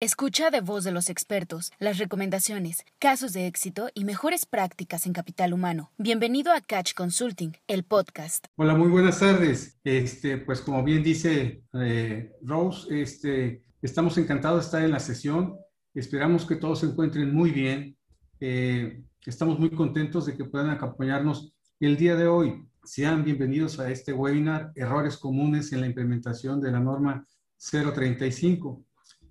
Escucha de voz de los expertos las recomendaciones, casos de éxito y mejores prácticas en capital humano. Bienvenido a Catch Consulting, el podcast. Hola, muy buenas tardes. Este, pues como bien dice eh, Rose, este, estamos encantados de estar en la sesión. Esperamos que todos se encuentren muy bien. Eh, estamos muy contentos de que puedan acompañarnos el día de hoy. Sean bienvenidos a este webinar, Errores comunes en la implementación de la norma 035.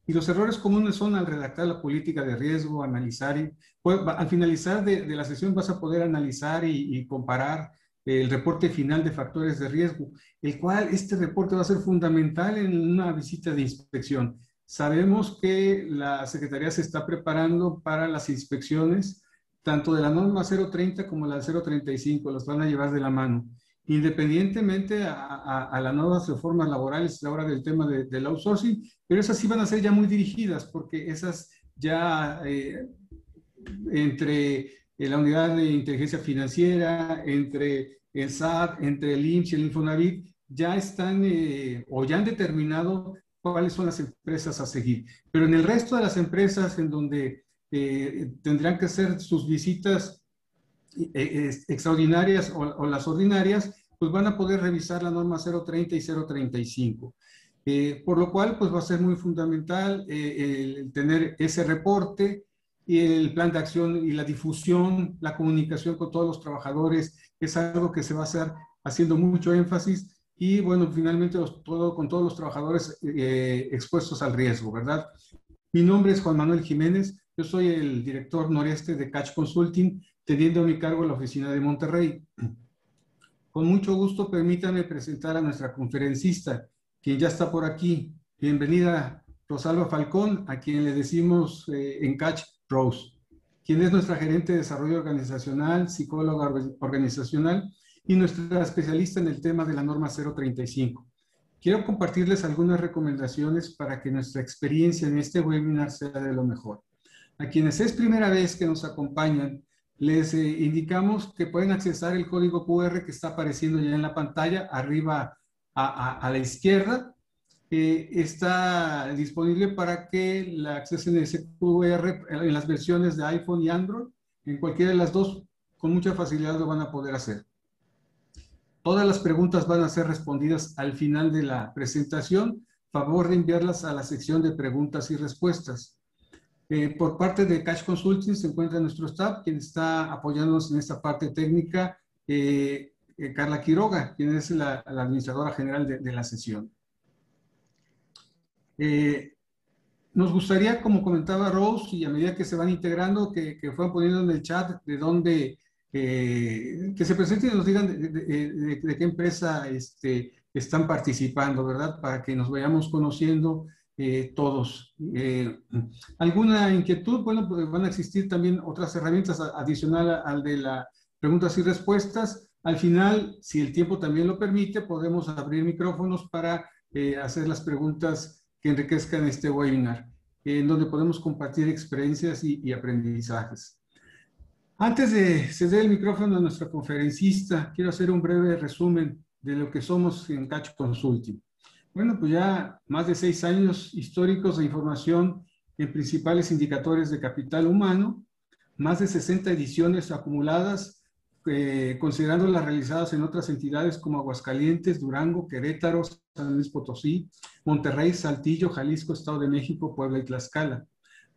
Y los errores comunes son al redactar la política de riesgo, analizar, y, pues, al finalizar de, la sesión vas a poder analizar y, comparar el reporte final de factores de riesgo, el cual este reporte va a ser fundamental en una visita de inspección. Sabemos que la Secretaría se está preparando para las inspecciones, tanto de la norma 030 como la 035, las van a llevar de la mano independientemente a, las nuevas reformas laborales ahora del tema del outsourcing, pero esas sí van a ser ya muy dirigidas, porque esas ya eh, entre eh, la unidad de inteligencia financiera, entre el SAT, entre el IMSS y el Infonavit, ya están eh, o ya han determinado cuáles son las empresas a seguir. Pero en el resto de las empresas en donde tendrán que hacer sus visitas eh, extraordinarias o, las ordinarias, pues van a poder revisar la norma 030 y 035. Eh, por lo cual, pues va a ser muy fundamental eh, el tener ese reporte y el plan de acción y la difusión, la comunicación con todos los trabajadores, es algo que se va a hacer haciendo mucho énfasis y bueno, finalmente todo, con todos los trabajadores expuestos al riesgo, ¿verdad? Mi nombre es Juan Manuel Jiménez, yo soy el director noreste de Catch Consulting teniendo a mi cargo la oficina de Monterrey. Con mucho gusto, permítanme presentar a nuestra conferencista, quien ya está por aquí. Bienvenida, Rosalba Falcón, a quien le decimos eh, en Catch Rose, quien es nuestra gerente de desarrollo organizacional, psicóloga organizacional y nuestra especialista en el tema de la norma 035. Quiero compartirles algunas recomendaciones para que nuestra experiencia en este webinar sea de lo mejor. A quienes es primera vez que nos acompañan, les eh, indicamos que pueden accesar el código QR que está apareciendo ya en la pantalla, arriba a, la izquierda. Eh, está disponible para que la accesen ese QR en las versiones de iPhone y Android. En cualquiera de las dos, con mucha facilidad lo van a poder hacer. Todas las preguntas van a ser respondidas al final de la presentación. Favor de enviarlas a la sección de preguntas y respuestas. Eh, por parte de Cash Consulting se encuentra nuestro staff, quien está apoyándonos en esta parte técnica, eh, eh, Carla Quiroga, quien es la, administradora general de, la sesión. nos gustaría, como comentaba Rose, y a medida que se van integrando, que, que fueran poniendo en el chat de dónde, que se presenten y nos digan de, qué empresa este, están participando, ¿verdad? Para que nos vayamos conociendo eh, todos. Eh, ¿Alguna inquietud? Bueno, pues van a existir también otras herramientas adicionales al de las preguntas y respuestas. Al final, si el tiempo también lo permite, podemos abrir micrófonos para eh, hacer las preguntas que enriquezcan este webinar, en donde podemos compartir experiencias y, y aprendizajes. Antes de ceder el micrófono a nuestra conferencista, quiero hacer un breve resumen de lo que somos en Catch Consulting. Bueno, pues ya más de seis años históricos de información en principales indicadores de capital humano, más de 60 ediciones acumuladas, eh, considerando las realizadas en otras entidades como Aguascalientes, Durango, Querétaro, San Luis Potosí, Monterrey, Saltillo, Jalisco, Estado de México, Puebla y Tlaxcala.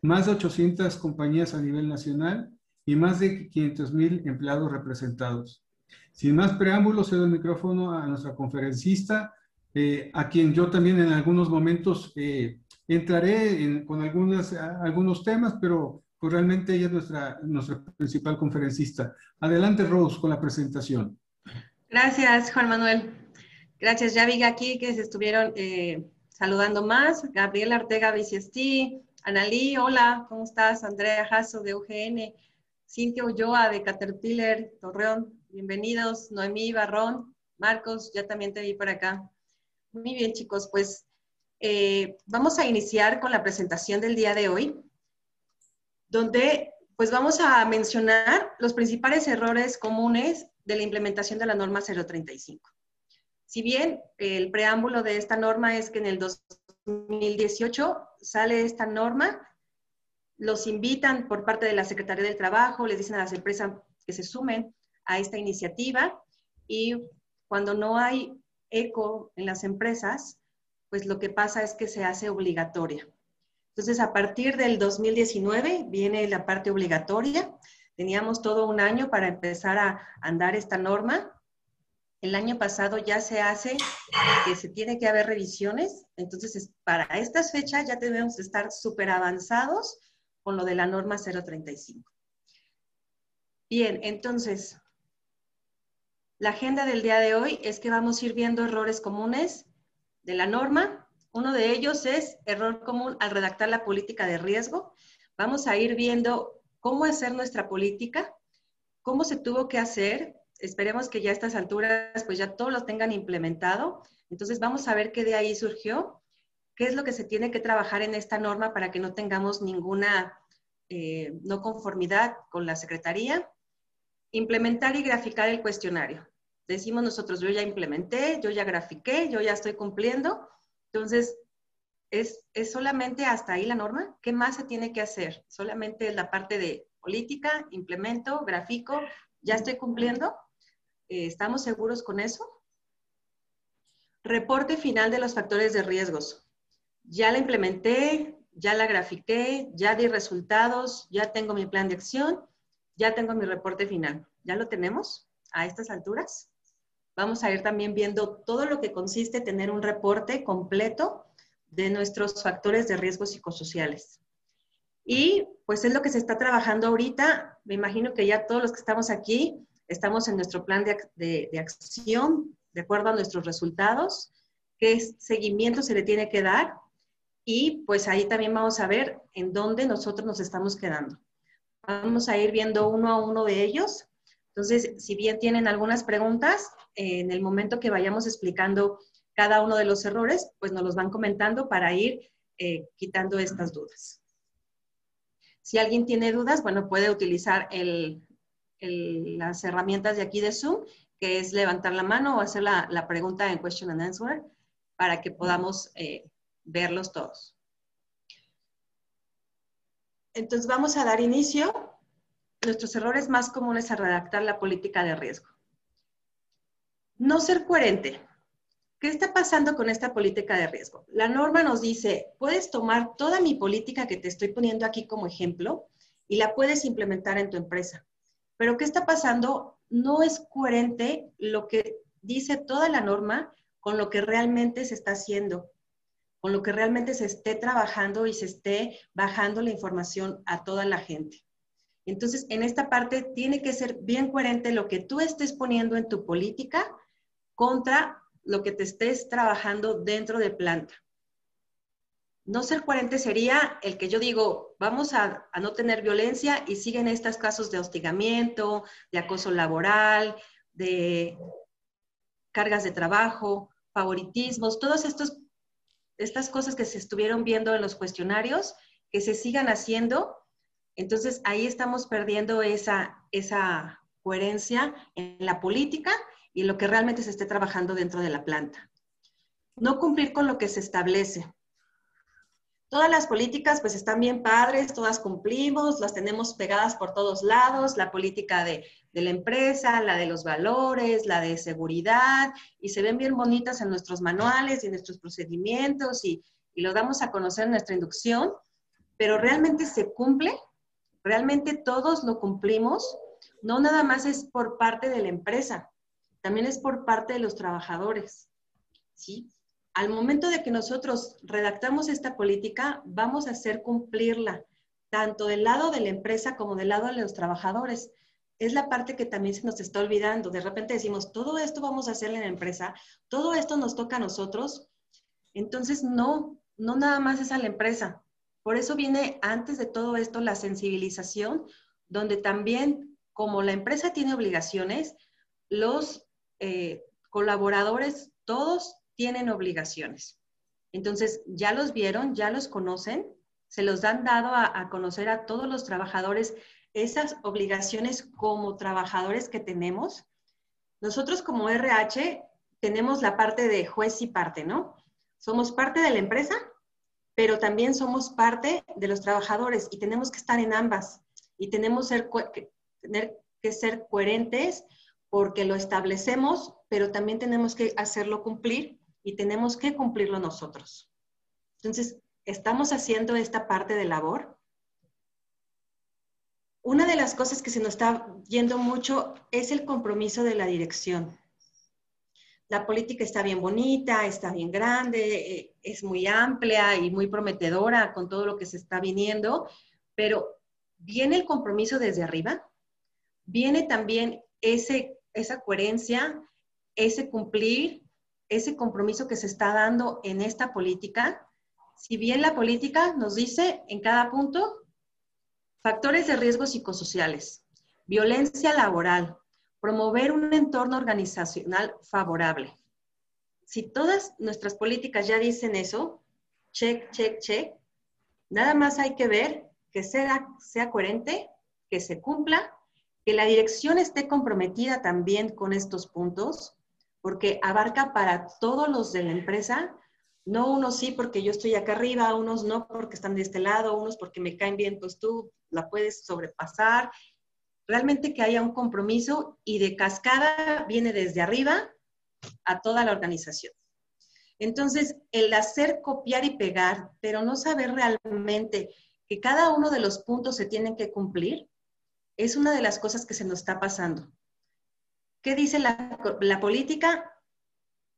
Más de 800 compañías a nivel nacional y más de 500 mil empleados representados. Sin más preámbulos, cedo el micrófono a nuestra conferencista, eh, a quien yo también en algunos momentos eh, entraré con algunas, algunos temas, pero pues realmente ella es nuestra, nuestra principal conferencista. Adelante, Rose, con la presentación. Gracias, Juan Manuel. Gracias. Ya vi aquí que se estuvieron eh, saludando más. Gabriela Ortega Biciesti, Analí, hola, ¿cómo estás? Andrea Jasso de UGN, Cintia Ulloa de Caterpillar, Torreón, bienvenidos. Noemí Barrón, Marcos, ya también te vi por acá. Muy bien, chicos, pues eh, vamos a iniciar con la presentación del día de hoy, donde pues vamos a mencionar los principales errores comunes de la implementación de la norma 035. Si bien el preámbulo de esta norma es que en el 2018 sale esta norma, los invitan por parte de la Secretaría del Trabajo, les dicen a las empresas que se sumen a esta iniciativa y cuando no hay eco en las empresas, pues lo que pasa es que se hace obligatoria. Entonces, a partir del 2019 viene la parte obligatoria. Teníamos todo un año para empezar a andar esta norma. El año pasado ya se hace que se tiene que haber revisiones. Entonces, para estas fechas ya debemos estar súper avanzados con lo de la norma 035. Bien, entonces, la agenda del día de hoy es que vamos a ir viendo errores comunes de la norma. Uno de ellos es error común al redactar la política de riesgo. Vamos a ir viendo cómo hacer nuestra política, cómo se tuvo que hacer. Esperemos que ya a estas alturas pues ya todos lo tengan implementado. Entonces vamos a ver qué de ahí surgió, qué es lo que se tiene que trabajar en esta norma para que no tengamos ninguna eh, no conformidad con la Secretaría. Implementar y graficar el cuestionario. Decimos nosotros, yo ya implementé, yo ya grafiqué, yo ya estoy cumpliendo. Entonces, ¿es, ¿es solamente hasta ahí la norma? ¿Qué más se tiene que hacer? ¿Solamente la parte de política, implemento, grafico, ya estoy cumpliendo? Eh, ¿Estamos seguros con eso? Reporte final de los factores de riesgos. Ya la implementé, ya la grafiqué, ya di resultados, ya tengo mi plan de acción, ya tengo mi reporte final. ¿Ya lo tenemos a estas alturas? Vamos a ir también viendo todo lo que consiste tener un reporte completo de nuestros factores de riesgo psicosociales. Y pues es lo que se está trabajando ahorita. Me imagino que ya todos los que estamos aquí estamos en nuestro plan de, de acción de acuerdo a nuestros resultados, qué seguimiento se le tiene que dar y pues ahí también vamos a ver en dónde nosotros nos estamos quedando. Vamos a ir viendo uno a uno de ellos. Entonces, si bien tienen algunas preguntas, en el momento que vayamos explicando cada uno de los errores, pues nos los van comentando para ir eh, quitando estas dudas. Si alguien tiene dudas, bueno, puede utilizar las herramientas de aquí de Zoom, que es levantar la mano o hacer la, pregunta en question and answer para que podamos eh, verlos todos. Entonces vamos a dar inicio. Nuestros errores más comunes a redactar la política de riesgo. No ser coherente. ¿Qué está pasando con esta política de riesgo? La norma nos dice, puedes tomar toda mi política que te estoy poniendo aquí como ejemplo y la puedes implementar en tu empresa. Pero ¿qué está pasando? No es coherente lo que dice toda la norma con lo que realmente se está haciendo, con lo que realmente se esté trabajando y se esté bajando la información a toda la gente. Entonces, en esta parte tiene que ser bien coherente lo que tú estés poniendo en tu política contra lo que te estés trabajando dentro de planta. No ser coherente sería el que yo digo, vamos a, no tener violencia y siguen estos casos de hostigamiento, de acoso laboral, de cargas de trabajo, favoritismos, todas estas cosas que se estuvieron viendo en los cuestionarios, que se sigan haciendo. Entonces ahí estamos perdiendo esa, esa coherencia en la política y lo que realmente se esté trabajando dentro de la planta. No cumplir con lo que se establece. Todas las políticas pues están bien padres, todas cumplimos, las tenemos pegadas por todos lados, la política de, de la empresa, la de los valores, la de seguridad, y se ven bien bonitas en nuestros manuales y en nuestros procedimientos y, y lo damos a conocer en nuestra inducción, pero realmente se cumple, realmente todos lo cumplimos, no nada más es por parte de la empresa, también es por parte de los trabajadores. ¿sí? Al momento de que nosotros redactamos esta política, vamos a hacer cumplirla, tanto del lado de la empresa como del lado de los trabajadores. Es la parte que también se nos está olvidando. De repente decimos, todo esto vamos a hacer en la empresa, todo esto nos toca a nosotros. Entonces, no, no nada más es a la empresa. Por eso viene antes de todo esto la sensibilización, donde también, como la empresa tiene obligaciones, los eh, colaboradores, todos tienen obligaciones. Entonces, ya los vieron, ya los conocen, se los han dado a, conocer a todos los trabajadores esas obligaciones como trabajadores que tenemos. Nosotros como RH tenemos la parte de juez y parte, ¿no? Somos parte de la empresa, pero también somos parte de los trabajadores y tenemos que estar en ambas y tenemos tener que ser coherentes porque lo establecemos, pero también tenemos que hacerlo cumplir y tenemos que cumplirlo nosotros. Entonces, estamos haciendo esta parte de labor. Una de las cosas que se nos está yendo mucho es el compromiso de la dirección. La política está bien bonita, está bien grande, eh, es muy amplia y muy prometedora con todo lo que se está viniendo, pero viene el compromiso desde arriba, viene también ese, esa coherencia, ese cumplir, ese compromiso que se está dando en esta política. Si bien la política nos dice en cada punto factores de riesgo psicosociales, violencia laboral, promover un entorno organizacional favorable. Si todas nuestras políticas ya dicen eso, check, check, check, nada más hay que ver que sea, sea coherente, que se cumpla, que la dirección esté comprometida también con estos puntos porque abarca para todos los de la empresa, no unos sí porque yo estoy acá arriba, unos no porque están de este lado, unos porque me caen bien, pues tú la puedes sobrepasar. Realmente que haya un compromiso y de cascada viene desde arriba a toda la organización. Entonces, el hacer copiar y pegar, pero no saber realmente que cada uno de los puntos se tienen que cumplir, es una de las cosas que se nos está pasando. ¿Qué dice la, política?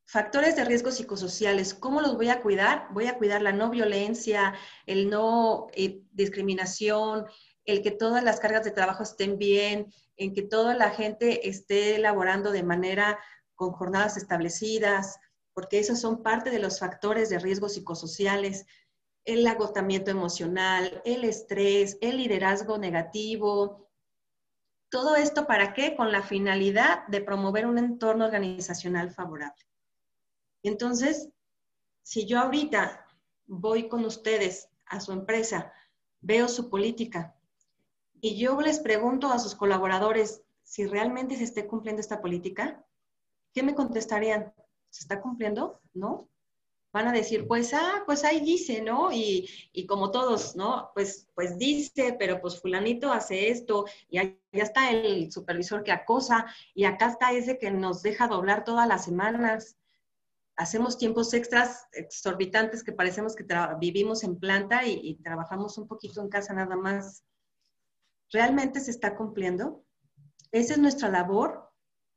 Factores de riesgo psicosociales, ¿cómo los voy a cuidar? Voy a cuidar la no violencia, el no eh, discriminación, el que todas las cargas de trabajo estén bien, en que toda la gente esté elaborando de manera con jornadas establecidas, porque esos son parte de los factores de riesgo psicosociales, el agotamiento emocional, el estrés, el liderazgo negativo, todo esto para qué? Con la finalidad de promover un entorno organizacional favorable. Entonces, si yo ahorita voy con ustedes a su empresa, veo su política y yo les pregunto a sus colaboradores si realmente se esté cumpliendo esta política, ¿qué me contestarían? ¿Se está cumpliendo? ¿No? Van a decir, pues, ah, pues ahí dice, ¿no? Y, como todos, ¿no? Pues, pues dice, pero pues fulanito hace esto, y ya está el supervisor que acosa, y acá está ese que nos deja doblar todas las semanas. Hacemos tiempos extras exorbitantes que parecemos que vivimos en planta y, y trabajamos un poquito en casa nada más. ¿Realmente se está cumpliendo? Esa es nuestra labor,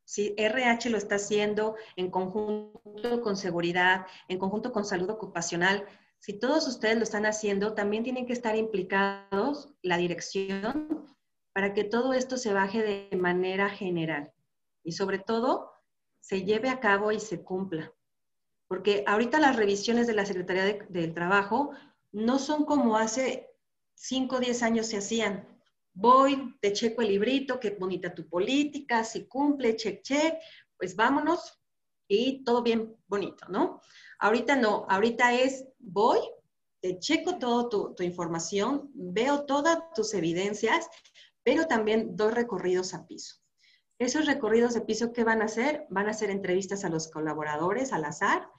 si RH lo está haciendo en conjunto con seguridad, en conjunto con salud ocupacional. Si todos ustedes lo están haciendo, también tienen que estar implicados la dirección para que todo esto se baje de manera general y sobre todo se lleve a cabo y se cumpla. Porque ahorita las revisiones de la Secretaría del Trabajo no son como hace 5 o 10 años se hacían voy, te checo el librito, qué bonita tu política, si cumple, check, check, pues vámonos y todo bien bonito, ¿no? Ahorita no, ahorita es voy, te checo toda tu, información, veo todas tus evidencias, pero también doy recorridos a piso. Esos recorridos de piso, ¿qué van a hacer? Van a hacer entrevistas a los colaboradores al azar,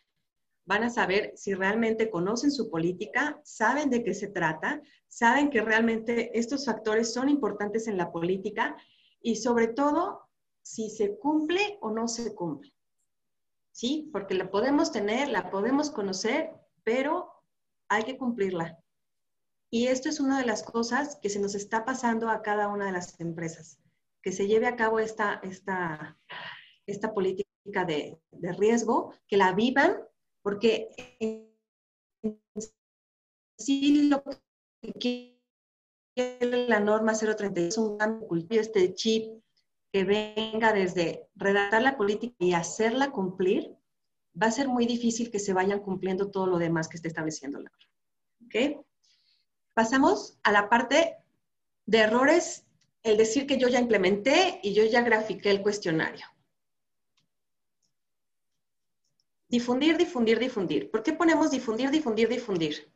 van a saber si realmente conocen su política, saben de qué se trata, saben que realmente estos factores son importantes en la política y sobre todo si se cumple o no se cumple. ¿Sí? Porque la podemos tener, la podemos conocer, pero hay que cumplirla. Y esto es una de las cosas que se nos está pasando a cada una de las empresas, que se lleve a cabo esta, esta, esta política de, de riesgo, que la vivan porque sí lo que quiere la norma 032 es un cambio cultivo, este chip que venga desde redactar la política y hacerla cumplir, va a ser muy difícil que se vayan cumpliendo todo lo demás que está estableciendo la norma. Pasamos a la parte de errores, el decir que yo ya implementé y yo ya grafiqué el cuestionario. Difundir, difundir, difundir. ¿Por qué ponemos difundir, difundir, difundir?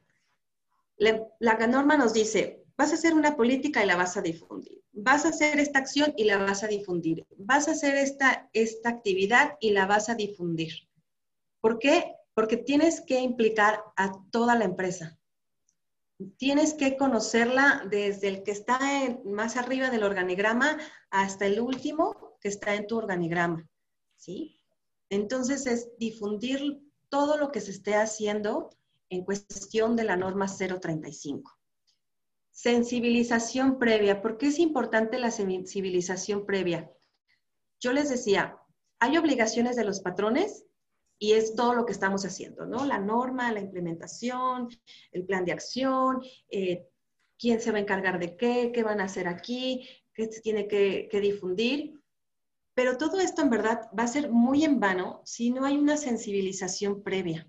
La, norma nos dice, vas a hacer una política y la vas a difundir. Vas a hacer esta acción y la vas a difundir. Vas a hacer esta, esta actividad y la vas a difundir. ¿Por qué? Porque tienes que implicar a toda la empresa. tienes que conocerla desde el que está más arriba del organigrama hasta el último que está en tu organigrama, ¿sí? Entonces es difundir todo lo que se esté haciendo en cuestión de la norma 035. Sensibilización previa. ¿Por qué es importante la sensibilización previa? Yo les decía, hay obligaciones de los patrones y es todo lo que estamos haciendo, ¿no? La norma, la implementación, el plan de acción, eh, quién se va a encargar de qué, qué van a hacer aquí, qué se tiene que, que difundir. Pero todo esto en verdad va a ser muy en vano si no hay una sensibilización previa.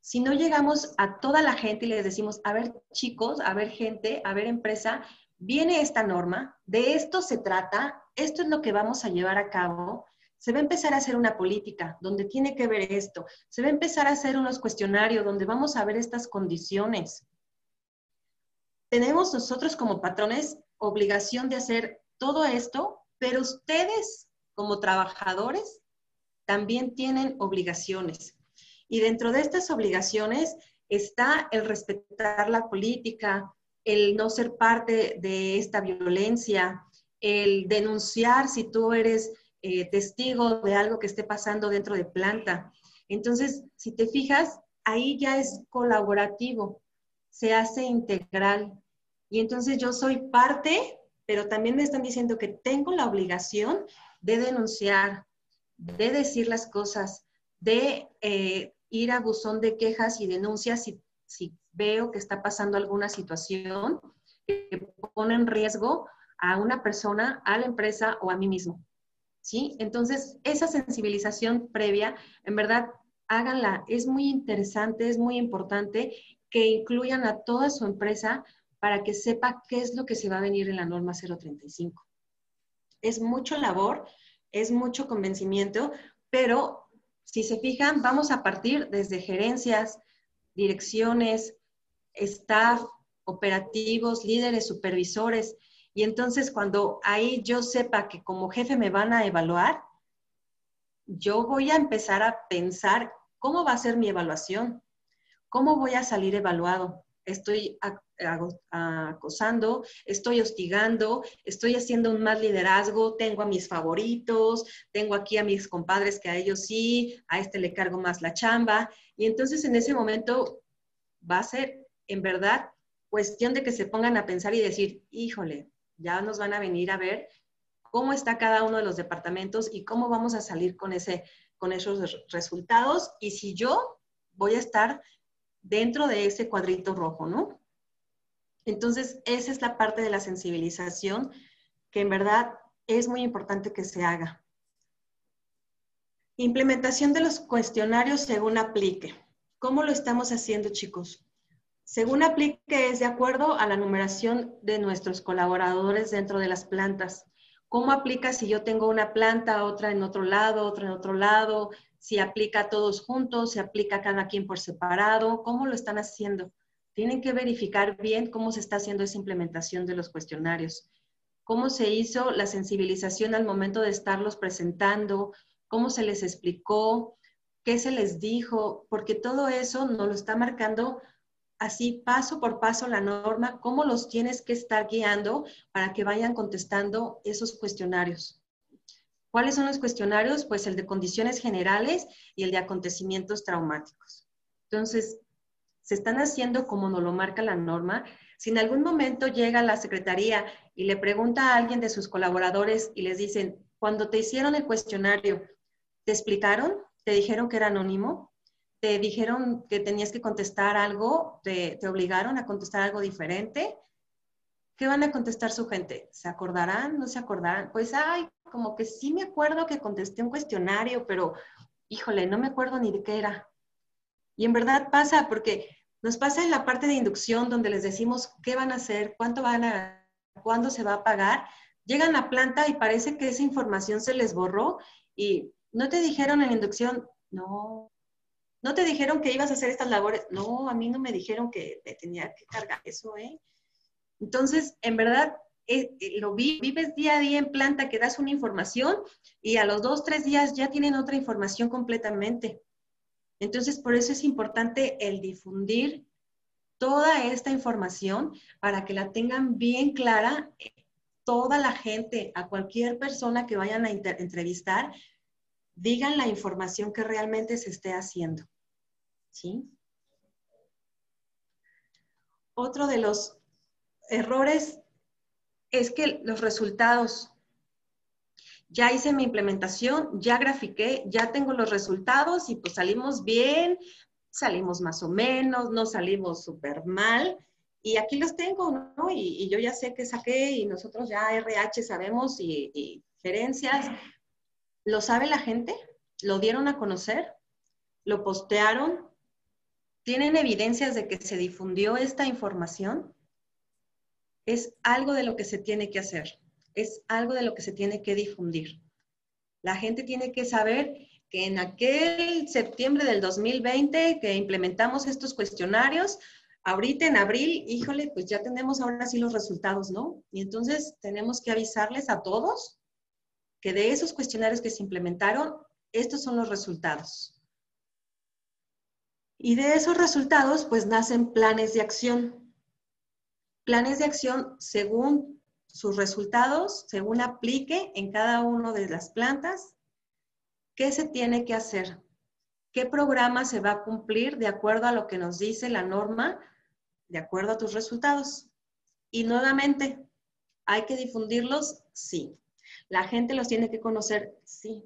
Si no llegamos a toda la gente y les decimos, a ver chicos, a ver gente, a ver empresa, viene esta norma, de esto se trata, esto es lo que vamos a llevar a cabo, se va a empezar a hacer una política donde tiene que ver esto, se va a empezar a hacer unos cuestionarios donde vamos a ver estas condiciones. Tenemos nosotros como patrones obligación de hacer todo esto, pero ustedes como trabajadores también tienen obligaciones. Y dentro de estas obligaciones está el respetar la política, el no ser parte de esta violencia, el denunciar si tú eres eh, testigo de algo que esté pasando dentro de planta. Entonces, si te fijas, ahí ya es colaborativo, se hace integral. Y entonces yo soy parte, pero también me están diciendo que tengo la obligación de denunciar, de decir las cosas, de eh, ir a buzón de quejas y denuncias si, si veo que está pasando alguna situación que pone en riesgo a una persona, a la empresa o a mí mismo. ¿sí? Entonces, esa sensibilización previa, en verdad, háganla. Es muy interesante, es muy importante que incluyan a toda su empresa para que sepa qué es lo que se va a venir en la norma 035. Es mucho labor, es mucho convencimiento, pero si se fijan, vamos a partir desde gerencias, direcciones, staff, operativos, líderes, supervisores, y entonces cuando ahí yo sepa que como jefe me van a evaluar, yo voy a empezar a pensar cómo va a ser mi evaluación, cómo voy a salir evaluado. Estoy acosando, estoy hostigando, estoy haciendo un mal liderazgo, tengo a mis favoritos, tengo aquí a mis compadres que a ellos sí, a este le cargo más la chamba. Y entonces en ese momento va a ser, en verdad, cuestión de que se pongan a pensar y decir, híjole, ya nos van a venir a ver cómo está cada uno de los departamentos y cómo vamos a salir con, ese, con esos resultados y si yo voy a estar dentro de ese cuadrito rojo, ¿no? Entonces, esa es la parte de la sensibilización que en verdad es muy importante que se haga. Implementación de los cuestionarios según aplique. ¿Cómo lo estamos haciendo, chicos? Según aplique es de acuerdo a la numeración de nuestros colaboradores dentro de las plantas. ¿Cómo aplica si yo tengo una planta, otra en otro lado, otra en otro lado? Si aplica a todos juntos, si aplica a cada quien por separado, ¿cómo lo están haciendo? Tienen que verificar bien cómo se está haciendo esa implementación de los cuestionarios. Cómo se hizo la sensibilización al momento de estarlos presentando, cómo se les explicó, qué se les dijo, porque todo eso nos lo está marcando así paso por paso la norma, cómo los tienes que estar guiando para que vayan contestando esos cuestionarios. ¿Cuáles son los cuestionarios? Pues el de condiciones generales y el de acontecimientos traumáticos. Entonces, se están haciendo como nos lo marca la norma. Si en algún momento llega la secretaría y le pregunta a alguien de sus colaboradores y les dicen, cuando te hicieron el cuestionario, ¿te explicaron? ¿Te dijeron que era anónimo? te dijeron que tenías que contestar algo, te, obligaron a contestar algo diferente, ¿qué van a contestar su gente? ¿Se acordarán? ¿No se acordarán? Pues, ay, como que sí me acuerdo que contesté un cuestionario, pero híjole, no me acuerdo ni de qué era. Y en verdad pasa, porque nos pasa en la parte de inducción donde les decimos qué van a hacer, cuánto van a, cuándo se va a pagar. Llegan a planta y parece que esa información se les borró y no te dijeron en inducción, no, ¿No te dijeron que ibas a hacer estas labores? No, a mí no me dijeron que tenía que cargar eso, ¿eh? Entonces, en verdad, eh, eh, lo vi, vives día a día en planta que das una información y a los dos, tres días ya tienen otra información completamente. Entonces, por eso es importante el difundir toda esta información para que la tengan bien clara toda la gente, a cualquier persona que vayan a entrevistar, digan la información que realmente se esté haciendo. ¿Sí? Otro de los errores es que los resultados, ya hice mi implementación, ya grafiqué, ya tengo los resultados y pues salimos bien, salimos más o menos, no salimos súper mal. Y aquí los tengo, ¿no? Y, yo ya sé que saqué y nosotros ya RH sabemos y, y gerencias. ¿Lo sabe la gente? ¿Lo dieron a conocer? ¿Lo postearon? ¿Tienen evidencias de que se difundió esta información? Es algo de lo que se tiene que hacer, es algo de lo que se tiene que difundir. La gente tiene que saber que en aquel septiembre del 2020 que implementamos estos cuestionarios, ahorita en abril, híjole, pues ya tenemos ahora sí los resultados, ¿no? Y entonces tenemos que avisarles a todos que de esos cuestionarios que se implementaron, estos son los resultados. Y de esos resultados, pues nacen planes de acción. Planes de acción según sus resultados, según aplique en cada una de las plantas, qué se tiene que hacer, qué programa se va a cumplir de acuerdo a lo que nos dice la norma, de acuerdo a tus resultados. Y nuevamente, ¿hay que difundirlos? Sí. La gente los tiene que conocer, sí.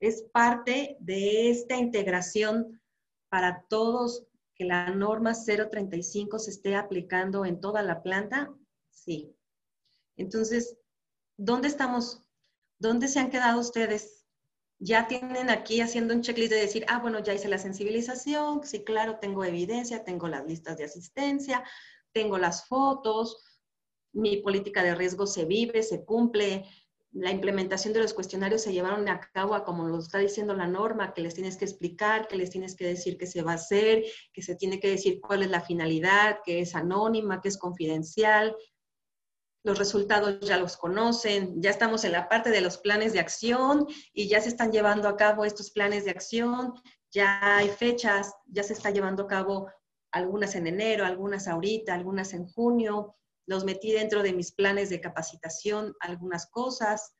Es parte de esta integración para todos que la norma 035 se esté aplicando en toda la planta? Sí. Entonces, ¿dónde estamos? ¿Dónde se han quedado ustedes? Ya tienen aquí haciendo un checklist de decir, ah, bueno, ya hice la sensibilización, sí, claro, tengo evidencia, tengo las listas de asistencia, tengo las fotos, mi política de riesgo se vive, se cumple, la implementación de los cuestionarios se llevaron a cabo como lo está diciendo la norma, que les tienes que explicar, que les tienes que decir qué se va a hacer, que se tiene que decir cuál es la finalidad, que es anónima, que es confidencial. Los resultados ya los conocen, ya estamos en la parte de los planes de acción y ya se están llevando a cabo estos planes de acción, ya hay fechas, ya se está llevando a cabo algunas en enero, algunas ahorita, algunas en junio, los metí dentro de mis planes de capacitación, algunas cosas.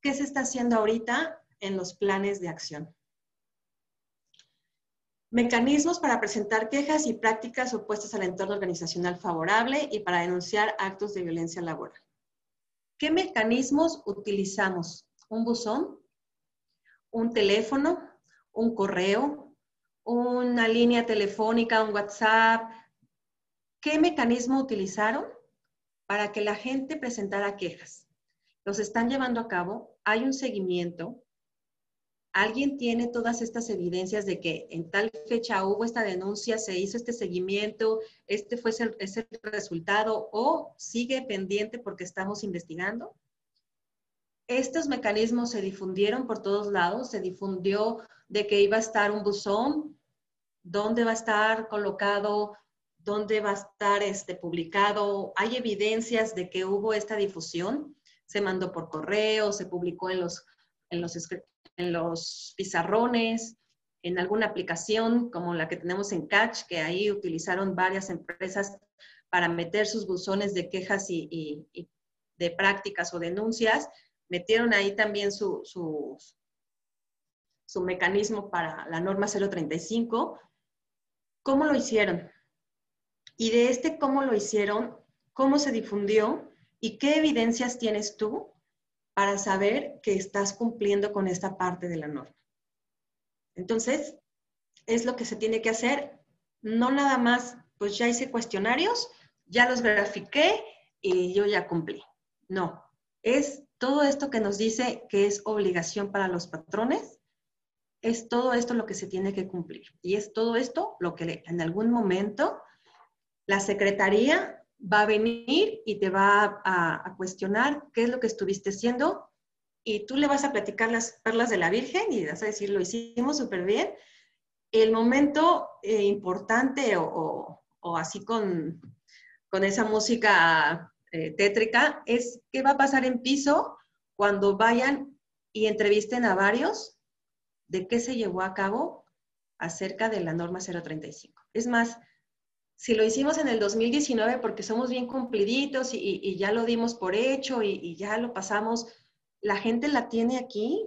¿Qué se está haciendo ahorita en los planes de acción? Mecanismos para presentar quejas y prácticas opuestas al entorno organizacional favorable y para denunciar actos de violencia laboral. ¿Qué mecanismos utilizamos? ¿Un buzón? ¿Un teléfono? ¿Un correo? ¿Una línea telefónica? ¿Un WhatsApp? ¿Qué mecanismo utilizaron? para que la gente presentara quejas. Los están llevando a cabo, hay un seguimiento, alguien tiene todas estas evidencias de que en tal fecha hubo esta denuncia, se hizo este seguimiento, este fue ese, resultado o sigue pendiente porque estamos investigando. Estos mecanismos se difundieron por todos lados, se difundió de que iba a estar un buzón, dónde va a estar colocado dónde va a estar este, publicado. Hay evidencias de que hubo esta difusión. Se mandó por correo, se publicó en los, en los, en los pizarrones, en alguna aplicación como la que tenemos en Catch, que ahí utilizaron varias empresas para meter sus buzones de quejas y, de prácticas o denuncias. Metieron ahí también su, su, mecanismo para la norma 035. ¿Cómo lo hicieron? y de este cómo lo hicieron, cómo se difundió y qué evidencias tienes tú para saber que estás cumpliendo con esta parte de la norma. Entonces, es lo que se tiene que hacer, no nada más, pues ya hice cuestionarios, ya los grafiqué y yo ya cumplí. No, es todo esto que nos dice que es obligación para los patrones, es todo esto lo que se tiene que cumplir. Y es todo esto lo que en algún momento la secretaría va a venir y te va a, cuestionar qué es lo que estuviste haciendo y tú le vas a platicar las perlas de la Virgen y vas a decir, lo hicimos súper bien. El momento eh, importante o, así con, con, esa música eh, tétrica es qué va a pasar en piso cuando vayan y entrevisten a varios de qué se llevó a cabo acerca de la norma 035. Es más, si lo hicimos en el 2019 porque somos bien cumpliditos y, ya lo dimos por hecho y, ya lo pasamos, la gente la tiene aquí,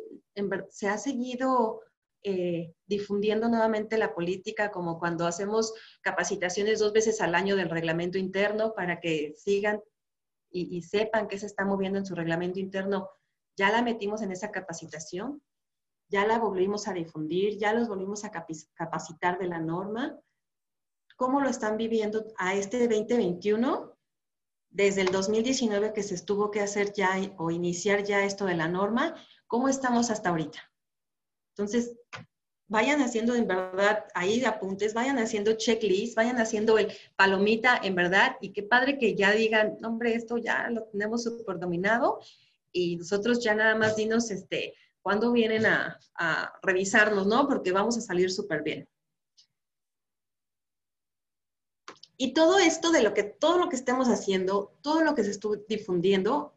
se ha seguido eh, difundiendo nuevamente la política, como cuando hacemos capacitaciones dos veces al año del reglamento interno para que sigan y, y sepan qué se está moviendo en su reglamento interno. Ya la metimos en esa capacitación, ya la volvimos a difundir, ya los volvimos a capacitar de la norma cómo lo están viviendo a este 2021, desde el 2019 que se estuvo que hacer ya o iniciar ya esto de la norma, cómo estamos hasta ahorita. Entonces, vayan haciendo en verdad ahí de apuntes, vayan haciendo checklist, vayan haciendo el palomita en verdad y qué padre que ya digan, hombre, esto ya lo tenemos súper dominado y nosotros ya nada más dinos, este, cuándo vienen a, a revisarnos, ¿no? Porque vamos a salir súper bien. Y todo esto de lo que, todo lo que estemos haciendo, todo lo que se estuvo difundiendo,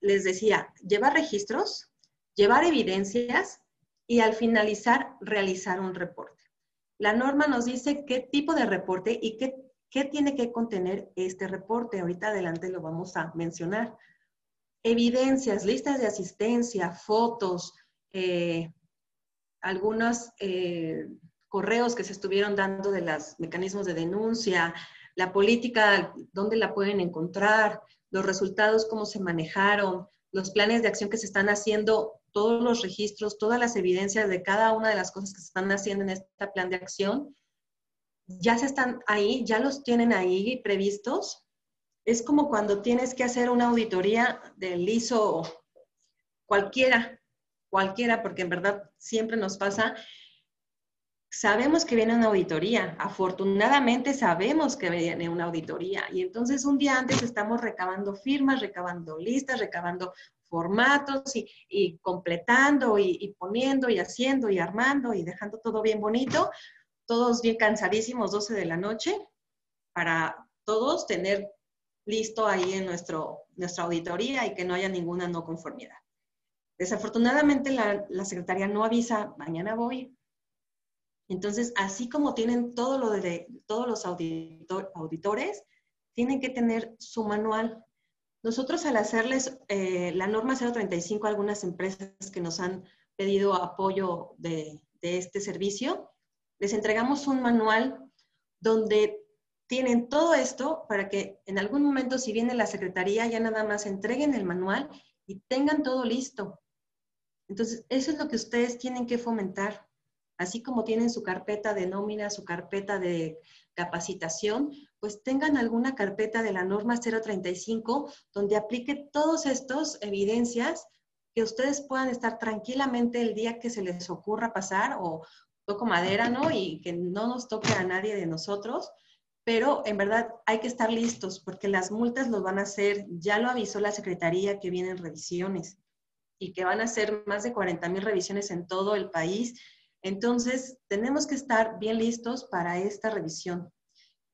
les decía, llevar registros, llevar evidencias y al finalizar realizar un reporte. La norma nos dice qué tipo de reporte y qué, qué tiene que contener este reporte. Ahorita adelante lo vamos a mencionar. Evidencias, listas de asistencia, fotos, eh, algunos eh, correos que se estuvieron dando de los mecanismos de denuncia, la política, dónde la pueden encontrar, los resultados, cómo se manejaron, los planes de acción que se están haciendo, todos los registros, todas las evidencias de cada una de las cosas que se están haciendo en este plan de acción, ya se están ahí, ya los tienen ahí previstos. Es como cuando tienes que hacer una auditoría del ISO cualquiera, cualquiera, porque en verdad siempre nos pasa sabemos que viene una auditoría, afortunadamente sabemos que viene una auditoría y entonces un día antes estamos recabando firmas, recabando listas, recabando formatos y, completando y, y, poniendo y haciendo y armando y dejando todo bien bonito, todos bien cansadísimos, 12 de la noche, para todos tener listo ahí en nuestro, nuestra auditoría y que no haya ninguna no conformidad. Desafortunadamente la, la secretaria no avisa, mañana voy, entonces, así como tienen todo lo de todos los auditores, tienen que tener su manual. Nosotros al hacerles eh, la norma 035 a algunas empresas que nos han pedido apoyo de, de este servicio, les entregamos un manual donde tienen todo esto para que en algún momento, si viene la secretaría, ya nada más entreguen el manual y tengan todo listo. Entonces, eso es lo que ustedes tienen que fomentar así como tienen su carpeta de nómina, su carpeta de capacitación, pues tengan alguna carpeta de la norma 035 donde aplique todas estas evidencias que ustedes puedan estar tranquilamente el día que se les ocurra pasar o toco madera, ¿no? Y que no nos toque a nadie de nosotros, pero en verdad hay que estar listos porque las multas los van a hacer, ya lo avisó la Secretaría que vienen revisiones y que van a hacer más de 40 mil revisiones en todo el país entonces, tenemos que estar bien listos para esta revisión.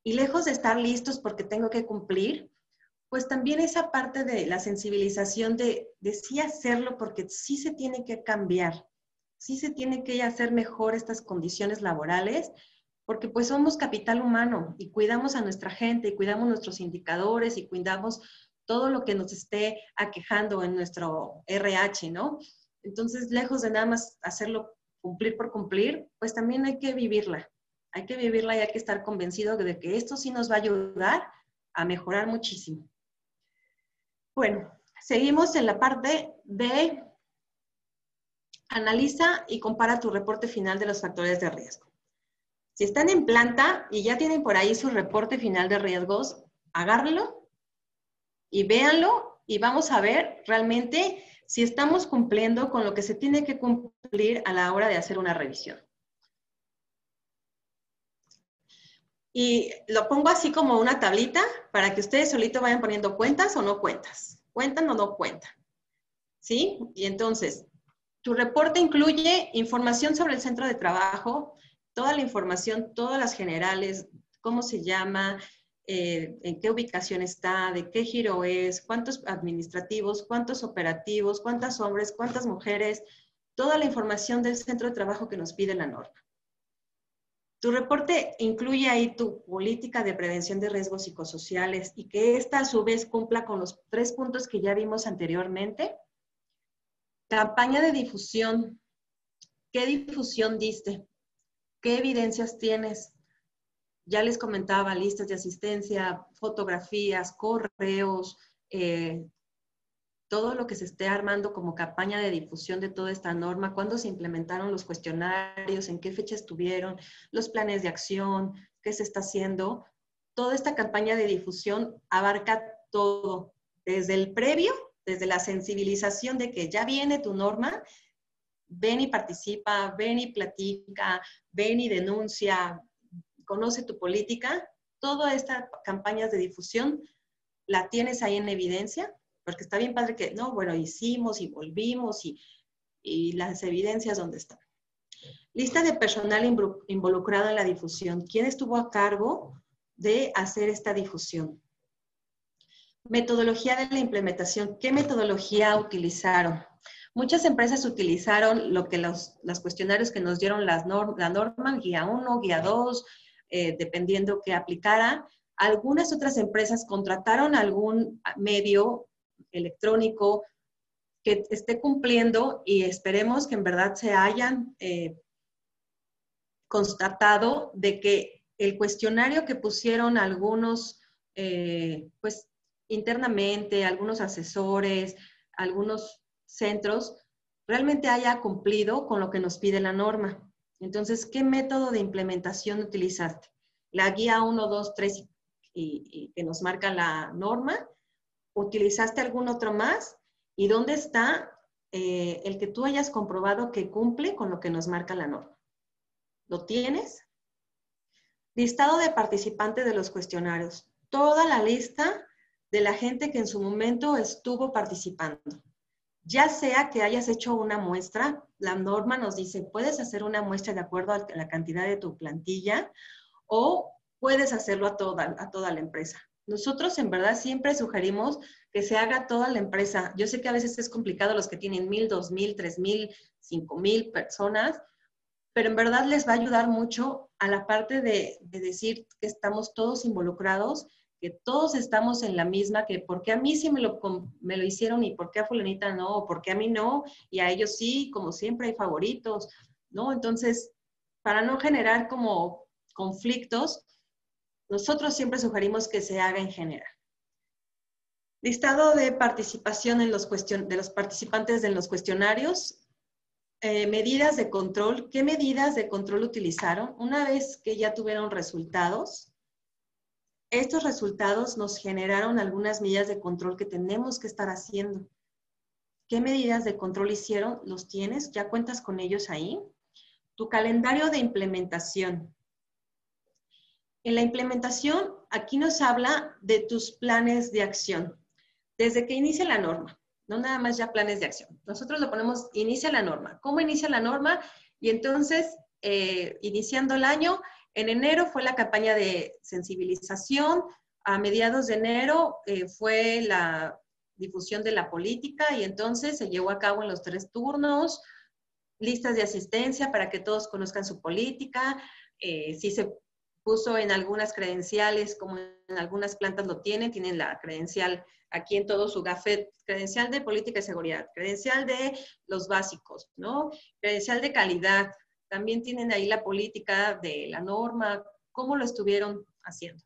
Y lejos de estar listos porque tengo que cumplir, pues también esa parte de la sensibilización de, de sí hacerlo porque sí se tiene que cambiar, sí se tiene que hacer mejor estas condiciones laborales, porque pues somos capital humano y cuidamos a nuestra gente y cuidamos nuestros indicadores y cuidamos todo lo que nos esté aquejando en nuestro RH, ¿no? Entonces, lejos de nada más hacerlo cumplir por cumplir, pues también hay que vivirla. Hay que vivirla y hay que estar convencido de que esto sí nos va a ayudar a mejorar muchísimo. Bueno, seguimos en la parte de analiza y compara tu reporte final de los factores de riesgo. Si están en planta y ya tienen por ahí su reporte final de riesgos, agárrenlo y véanlo y vamos a ver realmente si estamos cumpliendo con lo que se tiene que cumplir a la hora de hacer una revisión. Y lo pongo así como una tablita para que ustedes solito vayan poniendo cuentas o no cuentas. ¿Cuentan o no cuentan? ¿Sí? Y entonces, tu reporte incluye información sobre el centro de trabajo, toda la información, todas las generales, cómo se llama, eh, en qué ubicación está, de qué giro es, cuántos administrativos, cuántos operativos, cuántos hombres, cuántas mujeres, toda la información del centro de trabajo que nos pide la norma. Tu reporte incluye ahí tu política de prevención de riesgos psicosociales y que esta a su vez cumpla con los tres puntos que ya vimos anteriormente. Campaña de difusión. ¿Qué difusión diste? ¿Qué evidencias tienes? Ya les comentaba, listas de asistencia, fotografías, correos, eh, todo lo que se esté armando como campaña de difusión de toda esta norma, cuándo se implementaron los cuestionarios, en qué fecha estuvieron, los planes de acción, qué se está haciendo. Toda esta campaña de difusión abarca todo, desde el previo, desde la sensibilización de que ya viene tu norma, ven y participa, ven y platica, ven y denuncia, conoce tu política. Toda esta campaña de difusión la tienes ahí en evidencia porque está bien padre que, no, bueno, hicimos y volvimos y, y las evidencias dónde están. Lista de personal involucrado en la difusión. ¿Quién estuvo a cargo de hacer esta difusión? Metodología de la implementación. ¿Qué metodología utilizaron? Muchas empresas utilizaron lo que los, los cuestionarios que nos dieron las la norma, guía 1, guía 2, eh, dependiendo que aplicara. Algunas otras empresas contrataron algún medio electrónico que esté cumpliendo y esperemos que en verdad se hayan eh, constatado de que el cuestionario que pusieron algunos, eh, pues internamente, algunos asesores, algunos centros, realmente haya cumplido con lo que nos pide la norma. Entonces, ¿qué método de implementación utilizaste? La guía 1, 2, 3 y que nos marca la norma ¿Utilizaste algún otro más? ¿Y dónde está eh, el que tú hayas comprobado que cumple con lo que nos marca la norma? ¿Lo tienes? Listado de participantes de los cuestionarios. Toda la lista de la gente que en su momento estuvo participando. Ya sea que hayas hecho una muestra, la norma nos dice, puedes hacer una muestra de acuerdo a la cantidad de tu plantilla o puedes hacerlo a toda, a toda la empresa. Nosotros en verdad siempre sugerimos que se haga toda la empresa. Yo sé que a veces es complicado los que tienen mil, dos mil, tres mil, cinco mil personas, pero en verdad les va a ayudar mucho a la parte de, decir que estamos todos involucrados, que todos estamos en la misma, que porque a mí sí me lo, me lo hicieron y por qué a fulanita no, o porque a mí no, y a ellos sí, como siempre hay favoritos, ¿no? Entonces, para no generar como conflictos, nosotros siempre sugerimos que se haga en general. Listado de participación en los de los participantes en los cuestionarios. Eh, medidas de control. ¿Qué medidas de control utilizaron? Una vez que ya tuvieron resultados, estos resultados nos generaron algunas medidas de control que tenemos que estar haciendo. ¿Qué medidas de control hicieron? ¿Los tienes? ¿Ya cuentas con ellos ahí? Tu calendario de implementación. En la implementación, aquí nos habla de tus planes de acción. Desde que inicia la norma, no nada más ya planes de acción. Nosotros lo ponemos, inicia la norma. ¿Cómo inicia la norma? Y entonces, eh, iniciando el año, en enero fue la campaña de sensibilización, a mediados de enero eh, fue la difusión de la política y entonces se llevó a cabo en los tres turnos, listas de asistencia para que todos conozcan su política, eh, si se puso en algunas credenciales, como en algunas plantas lo tienen, tienen la credencial aquí en todo su gafet, credencial de política y seguridad, credencial de los básicos, ¿no? Credencial de calidad, también tienen ahí la política de la norma, cómo lo estuvieron haciendo.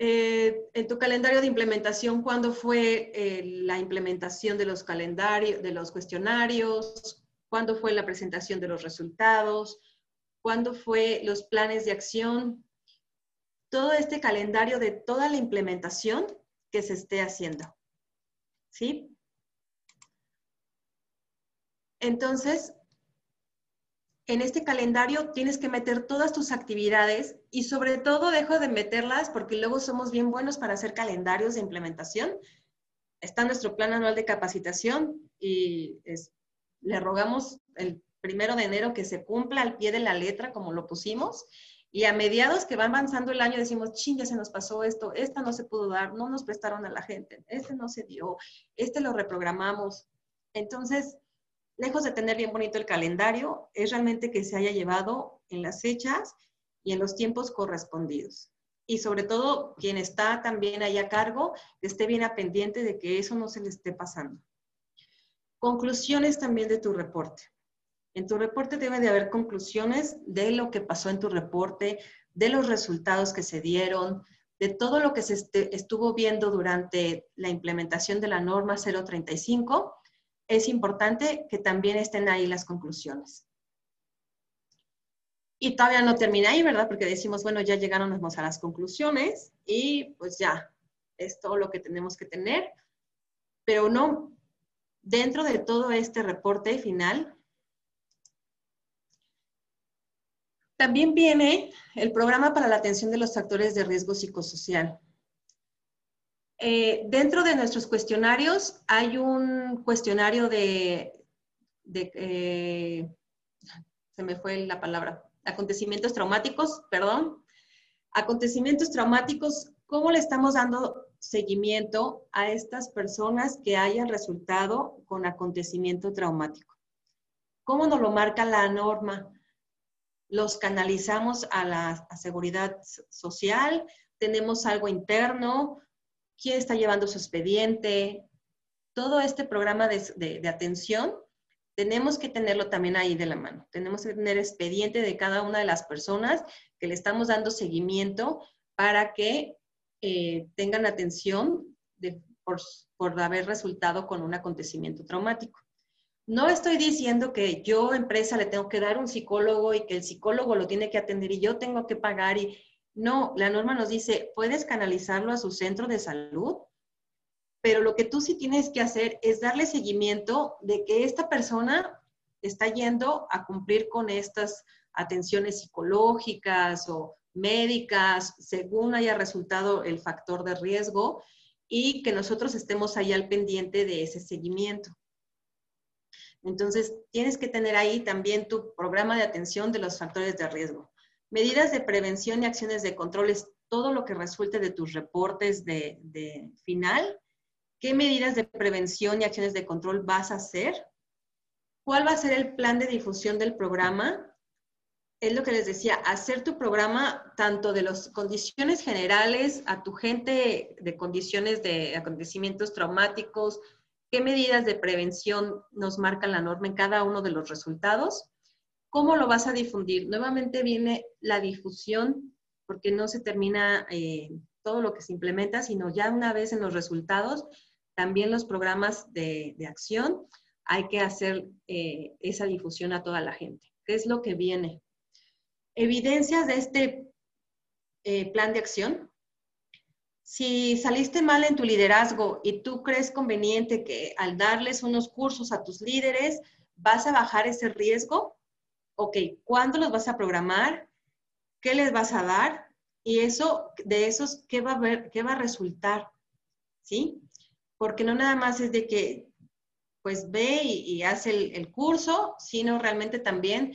Eh, en tu calendario de implementación, ¿cuándo fue eh, la implementación de los calendarios, de los cuestionarios? ¿Cuándo fue la presentación de los resultados? cuándo fue los planes de acción, todo este calendario de toda la implementación que se esté haciendo. ¿Sí? Entonces, en este calendario tienes que meter todas tus actividades y sobre todo dejo de meterlas porque luego somos bien buenos para hacer calendarios de implementación. Está nuestro plan anual de capacitación y le rogamos el primero de enero que se cumpla al pie de la letra como lo pusimos. Y a mediados que va avanzando el año decimos, ching, se nos pasó esto, esta no se pudo dar, no nos prestaron a la gente, este no se dio, este lo reprogramamos. Entonces, lejos de tener bien bonito el calendario, es realmente que se haya llevado en las fechas y en los tiempos correspondidos. Y sobre todo, quien está también ahí a cargo, esté bien a pendiente de que eso no se le esté pasando. Conclusiones también de tu reporte. En tu reporte debe de haber conclusiones de lo que pasó en tu reporte, de los resultados que se dieron, de todo lo que se este, estuvo viendo durante la implementación de la norma 035 es importante que también estén ahí las conclusiones. Y todavía no termina ahí, ¿verdad? Porque decimos, bueno, ya llegaron a las conclusiones y pues ya, es todo lo que tenemos que tener. Pero no, dentro de todo este reporte final, también viene el programa para la atención de los factores de riesgo psicosocial. Eh, dentro de nuestros cuestionarios hay un cuestionario de, eh, se me fue la palabra, acontecimientos traumáticos, perdón. Acontecimientos traumáticos, ¿cómo le estamos dando seguimiento a estas personas que hayan resultado con acontecimiento traumático? ¿Cómo nos lo marca la norma? ¿Los canalizamos a la seguridad social? ¿Tenemos algo interno? Quién está llevando su expediente, todo este programa de, atención, tenemos que tenerlo también ahí de la mano. Tenemos que tener expediente de cada una de las personas que le estamos dando seguimiento para que eh, tengan atención por, por haber resultado con un acontecimiento traumático. No estoy diciendo que yo, empresa, le tengo que dar un psicólogo y que el psicólogo lo tiene que atender y yo tengo que pagar y no, la norma nos dice, puedes canalizarlo a su centro de salud, pero lo que tú sí tienes que hacer es darle seguimiento de que esta persona está yendo a cumplir con estas atenciones psicológicas o médicas, según haya resultado el factor de riesgo, y que nosotros estemos ahí al pendiente de ese seguimiento. Entonces, tienes que tener ahí también tu programa de atención de los factores de riesgo. Medidas de prevención y acciones de control es todo lo que resulte de tus reportes de, final. ¿Qué medidas de prevención y acciones de control vas a hacer? ¿Cuál va a ser el plan de difusión del programa? Es lo que les decía, hacer tu programa tanto de las condiciones generales a tu gente de condiciones de acontecimientos traumáticos, qué medidas de prevención nos marcan la norma en cada uno de los resultados ¿Cómo lo vas a difundir? Nuevamente viene la difusión, porque no se termina eh, todo lo que se implementa, sino ya una vez en los resultados, también los programas de, acción, hay que hacer eh, esa difusión a toda la gente. ¿Qué es lo que viene? Evidencias de este eh, plan de acción. Si saliste mal en tu liderazgo y tú crees conveniente que al darles unos cursos a tus líderes vas a bajar ese riesgo, ok, ¿cuándo los vas a programar? ¿Qué les vas a dar? Y eso, de esos, ¿qué va a, ver, qué va a resultar? ¿Sí? Porque no nada más es de que, pues ve y, hace el, el curso, sino realmente también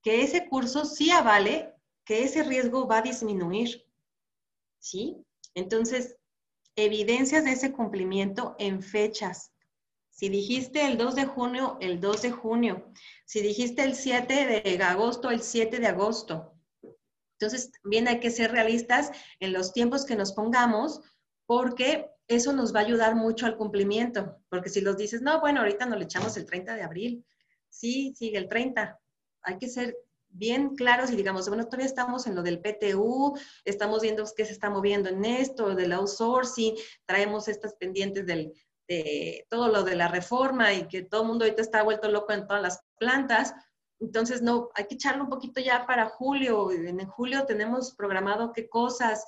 que ese curso sí avale que ese riesgo va a disminuir. ¿Sí? Entonces, evidencias de ese cumplimiento en fechas. Si dijiste el 2 de junio, el 2 de junio. Si dijiste el 7 de agosto, el 7 de agosto. Entonces, también hay que ser realistas en los tiempos que nos pongamos, porque eso nos va a ayudar mucho al cumplimiento. Porque si los dices, no, bueno, ahorita nos le echamos el 30 de abril. Sí, sigue el 30. Hay que ser bien claros y digamos, bueno, todavía estamos en lo del PTU, estamos viendo qué se está moviendo en esto, del outsourcing, traemos estas pendientes del, de todo lo de la reforma y que todo el mundo ahorita está vuelto loco en todas las plantas. Entonces, no, hay que echarlo un poquito ya para julio. En julio tenemos programado qué cosas.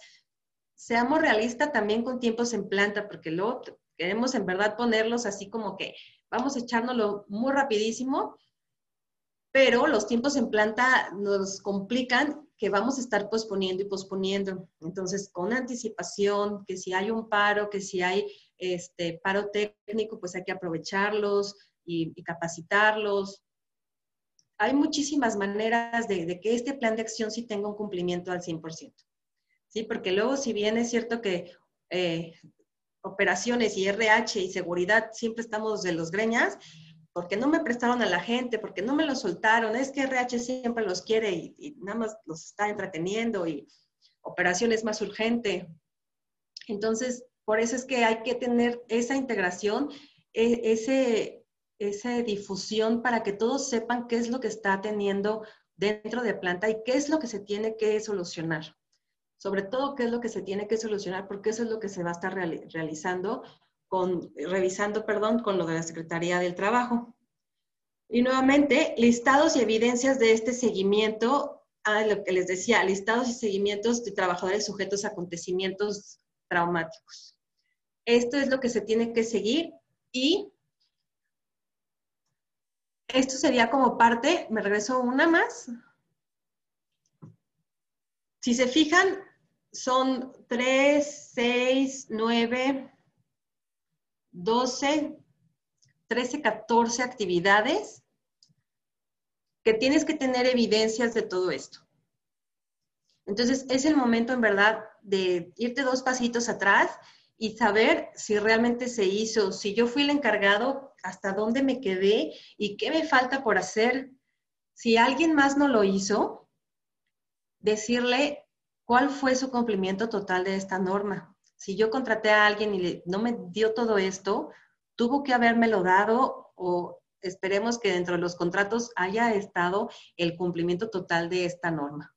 Seamos realistas también con tiempos en planta, porque luego queremos en verdad ponerlos así como que vamos a echárnoslo muy rapidísimo, pero los tiempos en planta nos complican que vamos a estar posponiendo y posponiendo. Entonces, con anticipación, que si hay un paro, que si hay este paro técnico, pues hay que aprovecharlos y, capacitarlos. Hay muchísimas maneras de, que este plan de acción sí tenga un cumplimiento al 100%. ¿sí? Porque luego, si bien es cierto que eh, operaciones y RH y seguridad siempre estamos de los greñas, porque no me prestaron a la gente, porque no me lo soltaron, es que RH siempre los quiere y, nada más los está entreteniendo y operación es más urgente. Entonces, por eso es que hay que tener esa integración, e, ese, esa difusión para que todos sepan qué es lo que está teniendo dentro de planta y qué es lo que se tiene que solucionar. Sobre todo, qué es lo que se tiene que solucionar, porque eso es lo que se va a estar realizando con, revisando, perdón, con lo de la Secretaría del Trabajo. Y nuevamente, listados y evidencias de este seguimiento, a lo que les decía, listados y seguimientos de trabajadores sujetos a acontecimientos traumáticos. Esto es lo que se tiene que seguir y esto sería como parte, me regreso una más. Si se fijan, son 3, 6, 9, 12, 13, 14 actividades que tienes que tener evidencias de todo esto. Entonces, es el momento en verdad de irte dos pasitos atrás y saber si realmente se hizo, si yo fui el encargado, hasta dónde me quedé y qué me falta por hacer. Si alguien más no lo hizo, decirle cuál fue su cumplimiento total de esta norma. Si yo contraté a alguien y no me dio todo esto, tuvo que habérmelo dado o esperemos que dentro de los contratos haya estado el cumplimiento total de esta norma.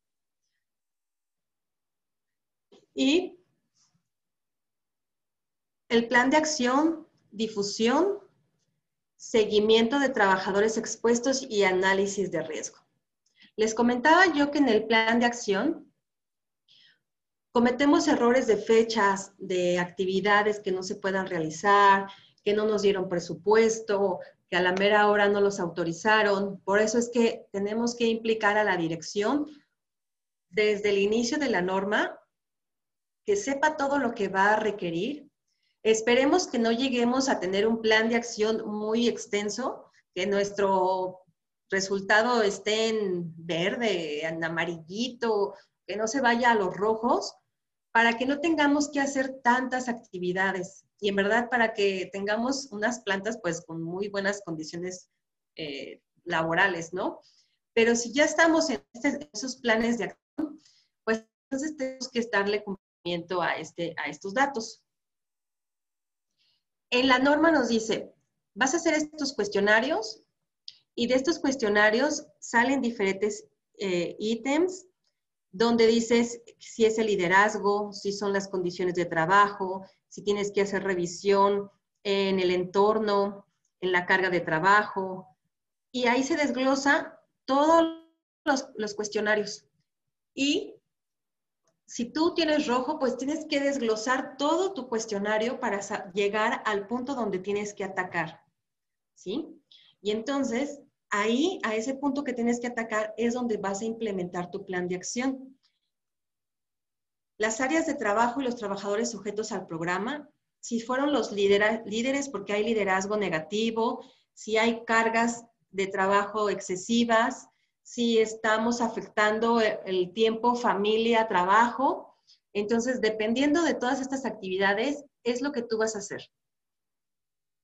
Y el plan de acción, difusión, seguimiento de trabajadores expuestos y análisis de riesgo. Les comentaba yo que en el plan de acción cometemos errores de fechas, de actividades que no se puedan realizar, que no nos dieron presupuesto, que a la mera hora no los autorizaron. Por eso es que tenemos que implicar a la dirección desde el inicio de la norma, que sepa todo lo que va a requerir. Esperemos que no lleguemos a tener un plan de acción muy extenso, que nuestro resultado esté en verde, en amarillito, que no se vaya a los rojos, para que no tengamos que hacer tantas actividades y en verdad para que tengamos unas plantas pues con muy buenas condiciones eh, laborales, ¿no? Pero si ya estamos en, este, esos planes de acción, pues entonces tenemos que darle cumplimiento a, este, a estos datos. En la norma nos dice, vas a hacer estos cuestionarios y de estos cuestionarios salen diferentes eh, ítems donde dices si es el liderazgo, si son las condiciones de trabajo, si tienes que hacer revisión en el entorno, en la carga de trabajo. Y ahí se desglosa todos los, cuestionarios. Y si tú tienes rojo, pues tienes que desglosar todo tu cuestionario para llegar al punto donde tienes que atacar. ¿Sí? Y entonces, ahí, a ese punto que tienes que atacar, es donde vas a implementar tu plan de acción. Las áreas de trabajo y los trabajadores sujetos al programa, si fueron los líderes porque hay liderazgo negativo, si hay cargas de trabajo excesivas, si estamos afectando el tiempo familia, trabajo. Entonces, dependiendo de todas estas actividades, es lo que tú vas a hacer.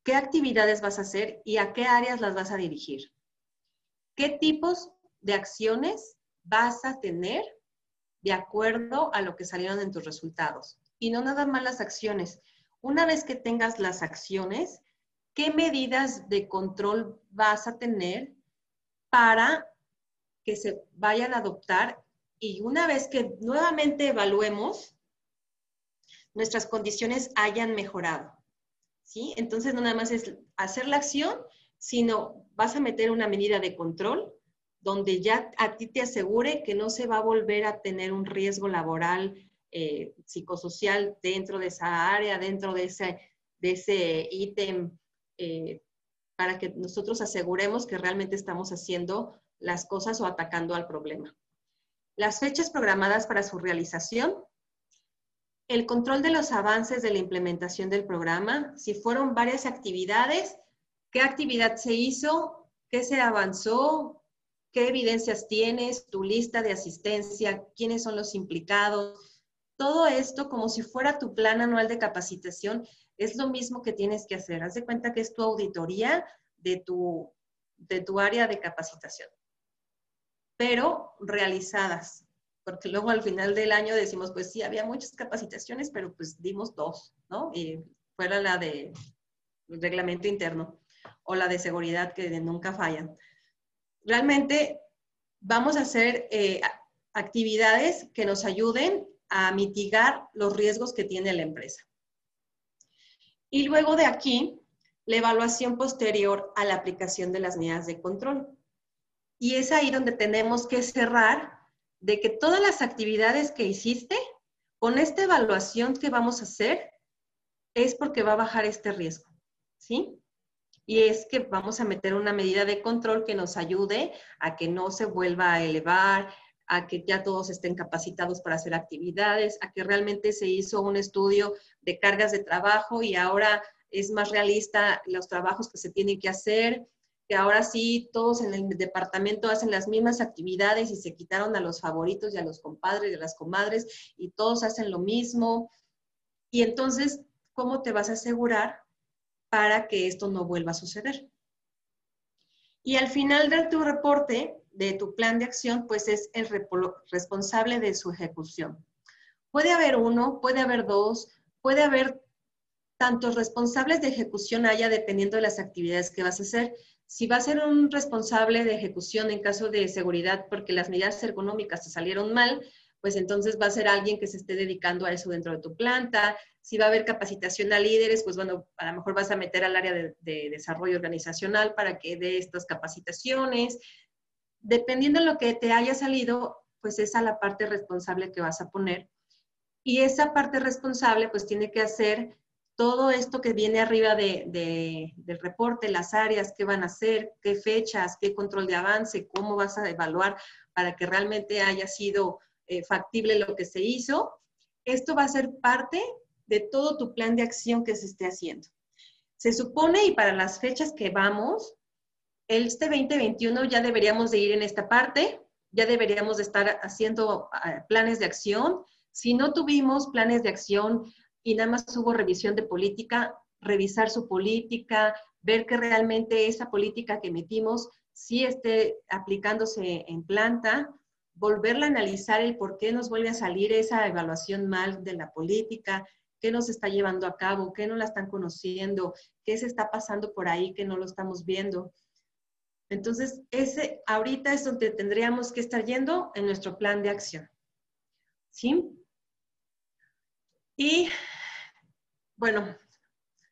¿Qué actividades vas a hacer y a qué áreas las vas a dirigir? Qué tipos de acciones vas a tener de acuerdo a lo que salieron en tus resultados. Y no nada más las acciones. Una vez que tengas las acciones, ¿qué medidas de control vas a tener para que se vayan a adoptar? Y una vez que nuevamente evaluemos, nuestras condiciones hayan mejorado. ¿Sí? Entonces, no nada más es hacer la acción sino vas a meter una medida de control donde ya a ti te asegure que no se va a volver a tener un riesgo laboral, eh, psicosocial dentro de esa área, dentro de ese, de ese ítem, eh, para que nosotros aseguremos que realmente estamos haciendo las cosas o atacando al problema. Las fechas programadas para su realización, el control de los avances de la implementación del programa, si fueron varias actividades, qué actividad se hizo, qué se avanzó, qué evidencias tienes, tu lista de asistencia, quiénes son los implicados. Todo esto como si fuera tu plan anual de capacitación es lo mismo que tienes que hacer. Haz de cuenta que es tu auditoría de tu, de tu área de capacitación, pero realizadas, porque luego al final del año decimos, pues sí, había muchas capacitaciones, pero pues dimos dos, ¿no? Y fuera la de reglamento interno o la de seguridad que nunca fallan. Realmente vamos a hacer eh, actividades que nos ayuden a mitigar los riesgos que tiene la empresa. Y luego de aquí, la evaluación posterior a la aplicación de las medidas de control. Y es ahí donde tenemos que cerrar de que todas las actividades que hiciste, con esta evaluación que vamos a hacer, es porque va a bajar este riesgo, ¿sí? Y es que vamos a meter una medida de control que nos ayude a que no se vuelva a elevar, a que ya todos estén capacitados para hacer actividades, a que realmente se hizo un estudio de cargas de trabajo y ahora es más realista los trabajos que se tienen que hacer, que ahora sí todos en el departamento hacen las mismas actividades y se quitaron a los favoritos y a los compadres y a las comadres y todos hacen lo mismo. Y entonces, ¿cómo te vas a asegurar para que esto no vuelva a suceder? Y al final de tu reporte, de tu plan de acción, pues es el responsable de su ejecución. Puede haber uno, puede haber dos, puede haber tantos responsables de ejecución haya dependiendo de las actividades que vas a hacer. Si va a ser un responsable de ejecución en caso de seguridad porque las medidas ergonómicas te salieron mal, pues entonces va a ser alguien que se esté dedicando a eso dentro de tu planta. Si va a haber capacitación a líderes, pues bueno, a lo mejor vas a meter al área de, de desarrollo organizacional para que dé estas capacitaciones dependiendo de lo que te haya salido, pues es a la parte responsable que vas a poner. Y esa parte responsable, pues tiene que hacer todo esto que viene arriba de, del reporte, las áreas, qué van a hacer, qué fechas, qué control de avance, cómo vas a evaluar para que realmente haya sido eh, factible lo que se hizo. Esto va a ser parte de todo tu plan de acción que se esté haciendo. Se supone, y para las fechas que vamos, este 2021 ya deberíamos de ir en esta parte, ya deberíamos de estar haciendo ah, planes de acción. Si no tuvimos planes de acción y nada más hubo revisión de política, revisar su política, ver que realmente esa política que metimos sí esté aplicándose en planta, volverla a analizar el por qué nos vuelve a salir esa evaluación mal de la política, qué nos está llevando a cabo, qué no la están conociendo, qué se está pasando por ahí que no lo estamos viendo. Entonces, ese ahorita es donde tendríamos que estar yendo en nuestro plan de acción. ¿Sí? Y, bueno,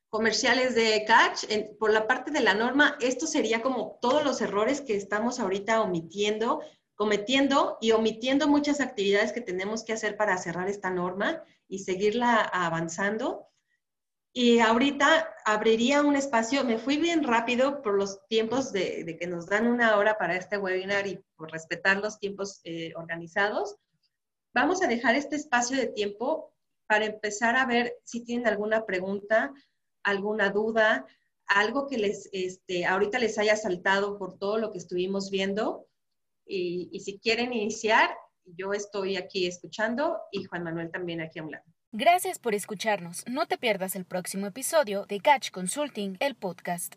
comerciales de Catch, por la parte de la norma, esto sería como todos los errores que estamos ahorita omitiendo, cometiendo y omitiendo muchas actividades que tenemos que hacer para cerrar esta norma y seguirla avanzando. Y ahorita abriría un espacio, me fui bien rápido por los tiempos de, que nos dan una hora para este webinar y por respetar los tiempos eh, organizados. Vamos a dejar este espacio de tiempo para empezar a ver si tienen alguna pregunta, alguna duda, algo que les, este, ahorita les haya saltado por todo lo que estuvimos viendo. Y, y si quieren iniciar, yo estoy aquí escuchando y Juan Manuel también aquí a un lado. Gracias por escucharnos. No te pierdas el próximo episodio de Catch Consulting, el podcast.